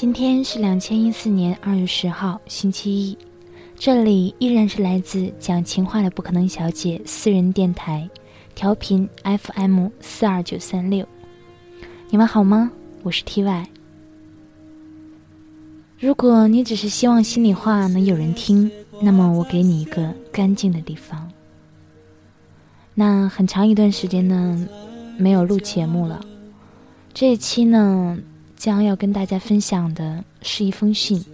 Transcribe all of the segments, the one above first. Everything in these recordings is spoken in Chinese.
今天是两千一四年二月十号，星期一。这里依然是来自讲情话的不可能小姐私人电台，调频 FM 四二九三六。你们好吗？我是 TY。如果你只是希望心里话能有人听，那么我给你一个干净的地方。那很长一段时间呢，没有录节目了。这一期呢，将要跟大家分享的是一封信，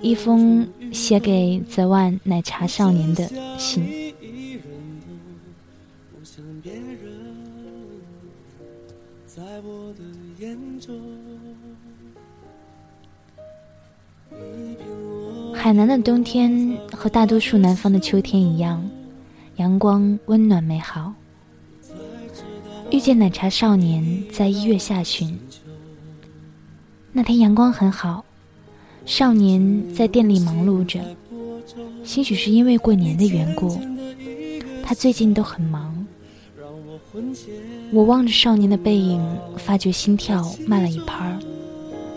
一封写给泽万奶茶少年的信。海南的冬天和大多数南方的秋天一样，阳光温暖美好。遇见奶茶少年在一月下旬，那天阳光很好，少年在店里忙碌着，兴许是因为过年的缘故，他最近都很忙。我望着少年的背影，发觉心跳慢了一拍儿，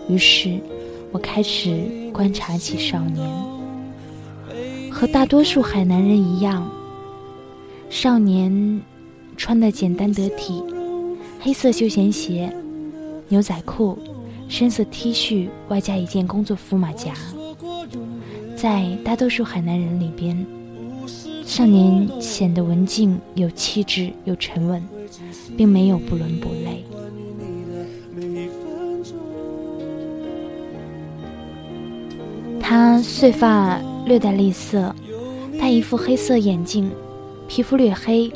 于是我开始观察起少年。和大多数海南人一样，少年。穿的简单得体，黑色休闲鞋、牛仔裤、深色 T 恤，外加一件工作服马甲。在大多数海南人里边，少年显得文静、有气质、又沉稳，并没有不伦不类。他碎发略带栗色，戴一副黑色眼镜，皮肤略黑。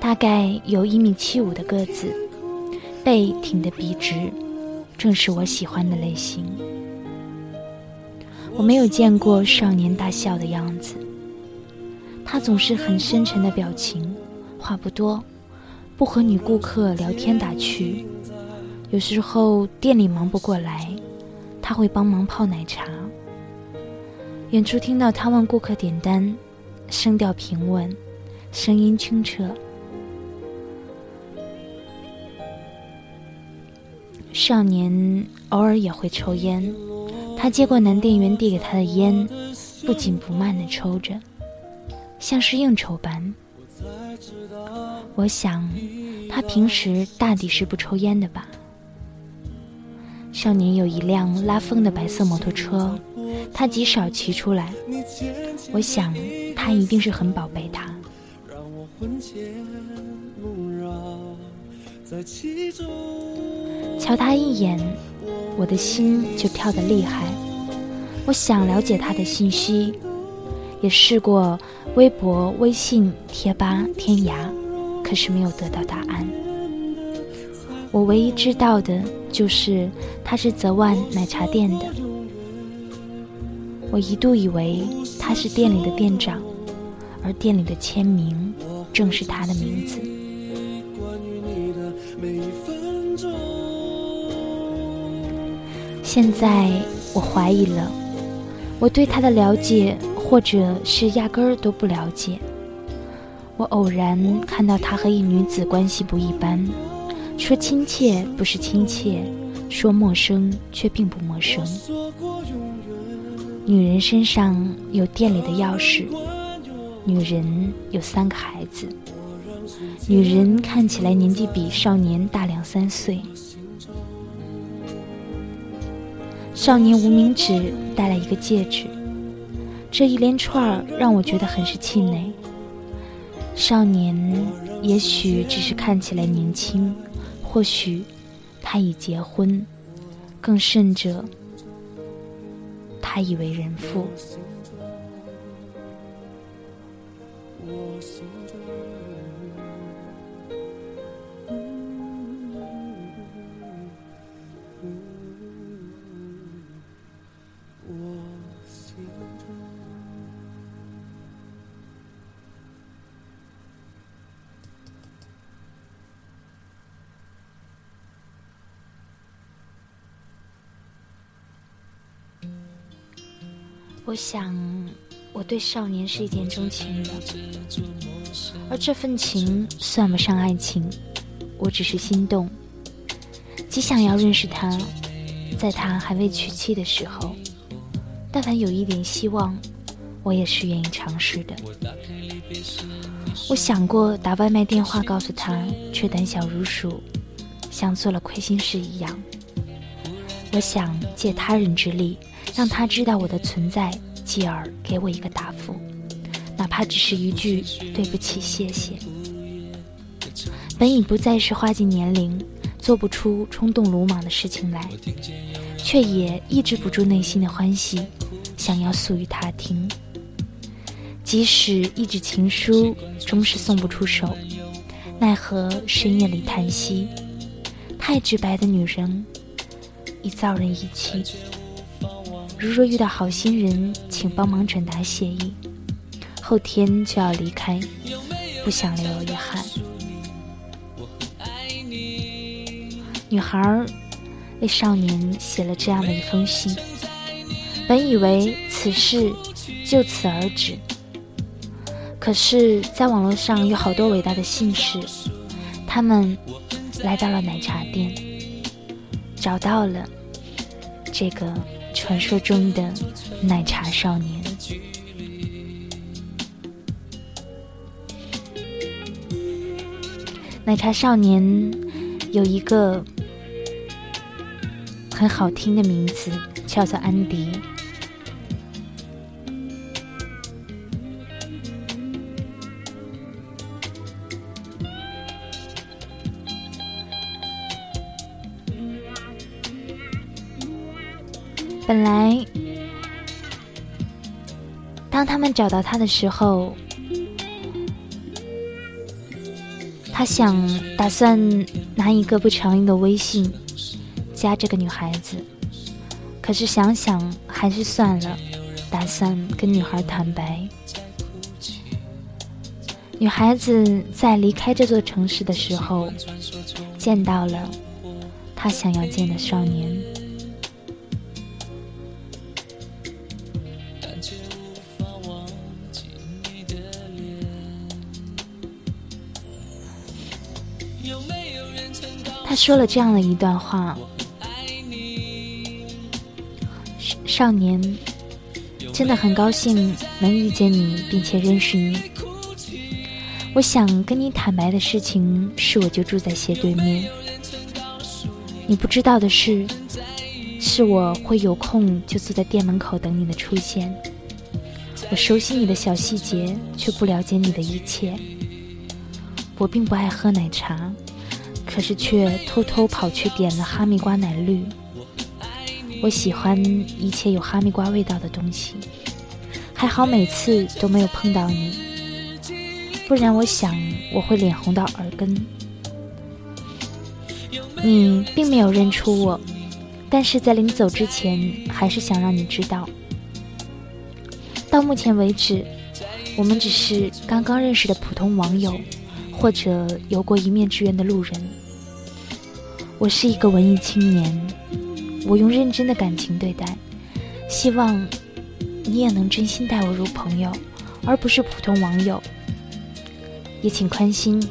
大概有一米七五的个子，背挺得笔直，正是我喜欢的类型。我没有见过少年大笑的样子，他总是很深沉的表情，话不多，不和女顾客聊天打趣。有时候店里忙不过来，他会帮忙泡奶茶。远处听到他问顾客点单，声调平稳，声音清澈。少年偶尔也会抽烟，他接过男店员递给他的烟，不紧不慢地抽着，像是应酬般。我想，他平时大抵是不抽烟的吧。少年有一辆拉风的白色摩托车，他极少骑出来。我想，他一定是很宝贝它。瞧他一眼，我的心就跳得厉害。我想了解他的信息，也试过微博、微信、贴吧、天涯，可是没有得到答案。我唯一知道的就是他是泽万奶茶店的。我一度以为他是店里的店长，而店里的签名正是他的名字。现在我怀疑了，我对他的了解，或者是压根儿都不了解。我偶然看到他和一女子关系不一般，说亲切不是亲切，说陌生却并不陌生。女人身上有店里的钥匙，女人有三个孩子，女人看起来年纪比少年大两三岁。少年无名指戴了一个戒指，这一连串让我觉得很是气馁。少年也许只是看起来年轻，或许他已结婚，更甚者，他已为人父。我想，我对少年是一见钟情的，而这份情算不上爱情，我只是心动，极想要认识他，在他还未娶妻的时候，但凡有一点希望，我也是愿意尝试的。我想过打外卖电话告诉他，却胆小如鼠，像做了亏心事一样。我想借他人之力，让他知道我的存在，继而给我一个答复，哪怕只是一句对不起、谢谢。本已不再是花季年龄，做不出冲动鲁莽的事情来，却也抑制不住内心的欢喜，想要诉与他听。即使一纸情书终是送不出手，奈何深夜里叹息，太直白的女人。已遭人遗弃。如若遇到好心人，请帮忙转达谢意。后天就要离开，不想留有遗憾。女孩为少年写了这样的一封信，本以为此事就此而止，可是，在网络上有好多伟大的信士，他们来到了奶茶店。找到了这个传说中的奶茶少年。奶茶少年有一个很好听的名字，叫做安迪。本来，当他们找到他的时候，他想打算拿一个不常用的微信加这个女孩子，可是想想还是算了，打算跟女孩坦白。女孩子在离开这座城市的时候，见到了她想要见的少年。说了这样的一段话：“少年，真的很高兴能遇见你，并且认识你。我想跟你坦白的事情是，我就住在斜对面。你不知道的是，是我会有空就坐在店门口等你的出现。我熟悉你的小细节，却不了解你的一切。”我并不爱喝奶茶，可是却偷偷跑去点了哈密瓜奶绿。我喜欢一切有哈密瓜味道的东西，还好每次都没有碰到你，不然我想我会脸红到耳根。你并没有认出我，但是在临走之前，还是想让你知道，到目前为止，我们只是刚刚认识的普通网友。或者有过一面之缘的路人，我是一个文艺青年，我用认真的感情对待，希望你也能真心待我如朋友，而不是普通网友。也请宽心，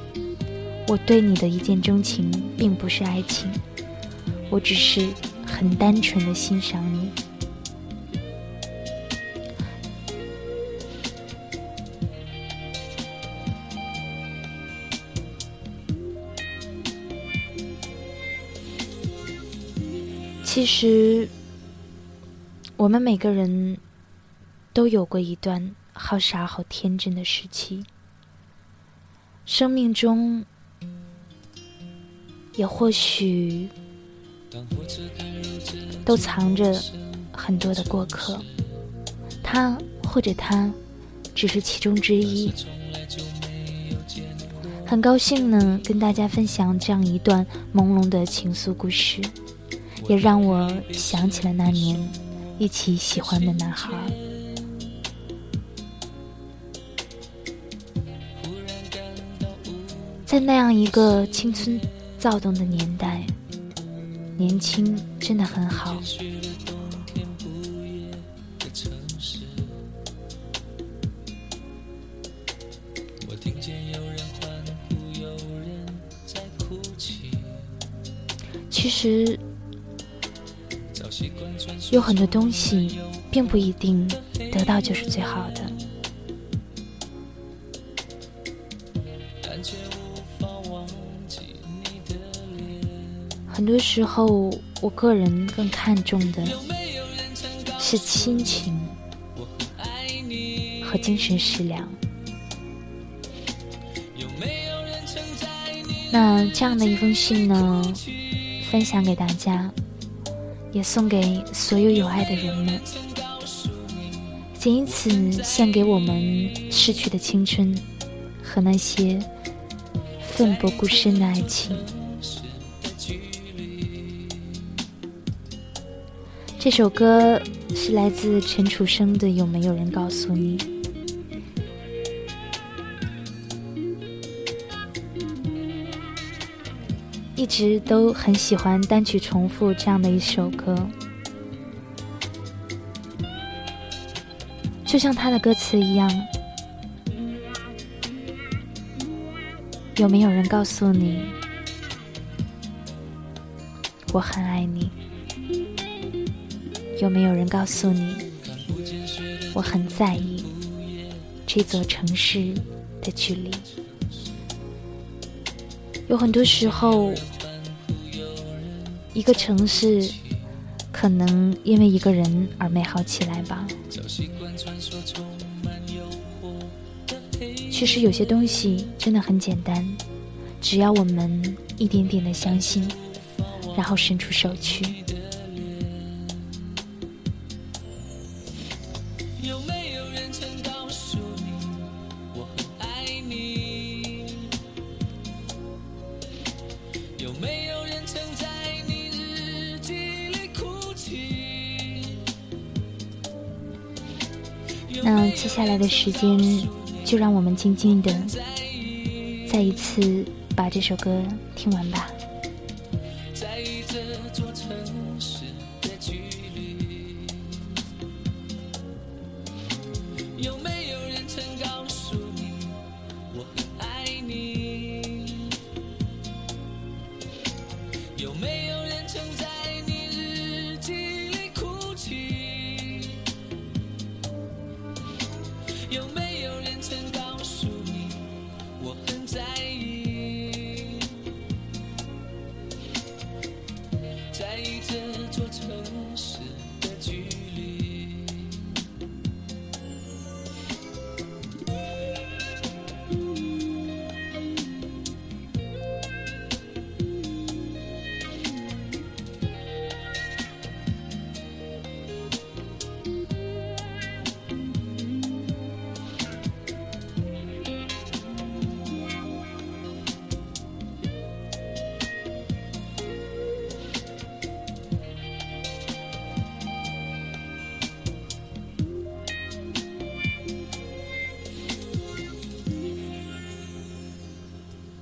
我对你的一见钟情并不是爱情，我只是很单纯的欣赏你。其实，我们每个人都有过一段好傻、好天真的时期。生命中，也或许都藏着很多的过客，他或者他只是其中之一。很高兴呢，跟大家分享这样一段朦胧的情愫故事。也让我想起了那年一起喜欢的男孩。在那样一个青春躁动的年代，年轻真的很好。其实。有很多东西并不一定得到就是最好的。很多时候，我个人更看重的是亲情和精神食粮。那这样的一封信呢，分享给大家，也送给所有有爱的人们，仅以此献给我们逝去的青春和那些奋不顾身的爱情。这首歌是来自陈楚生的《有没有人告诉你》。一直都很喜欢单曲重复这样的一首歌，就像他的歌词一样。有没有人告诉你，我很爱你？有没有人告诉你，我很在意这座城市的距离？有很多时候，一个城市可能因为一个人而美好起来吧。其实有些东西真的很简单，只要我们一点点的相信，然后伸出手去。下来的时间，就让我们静静的再一次把这首歌听完吧。有没有？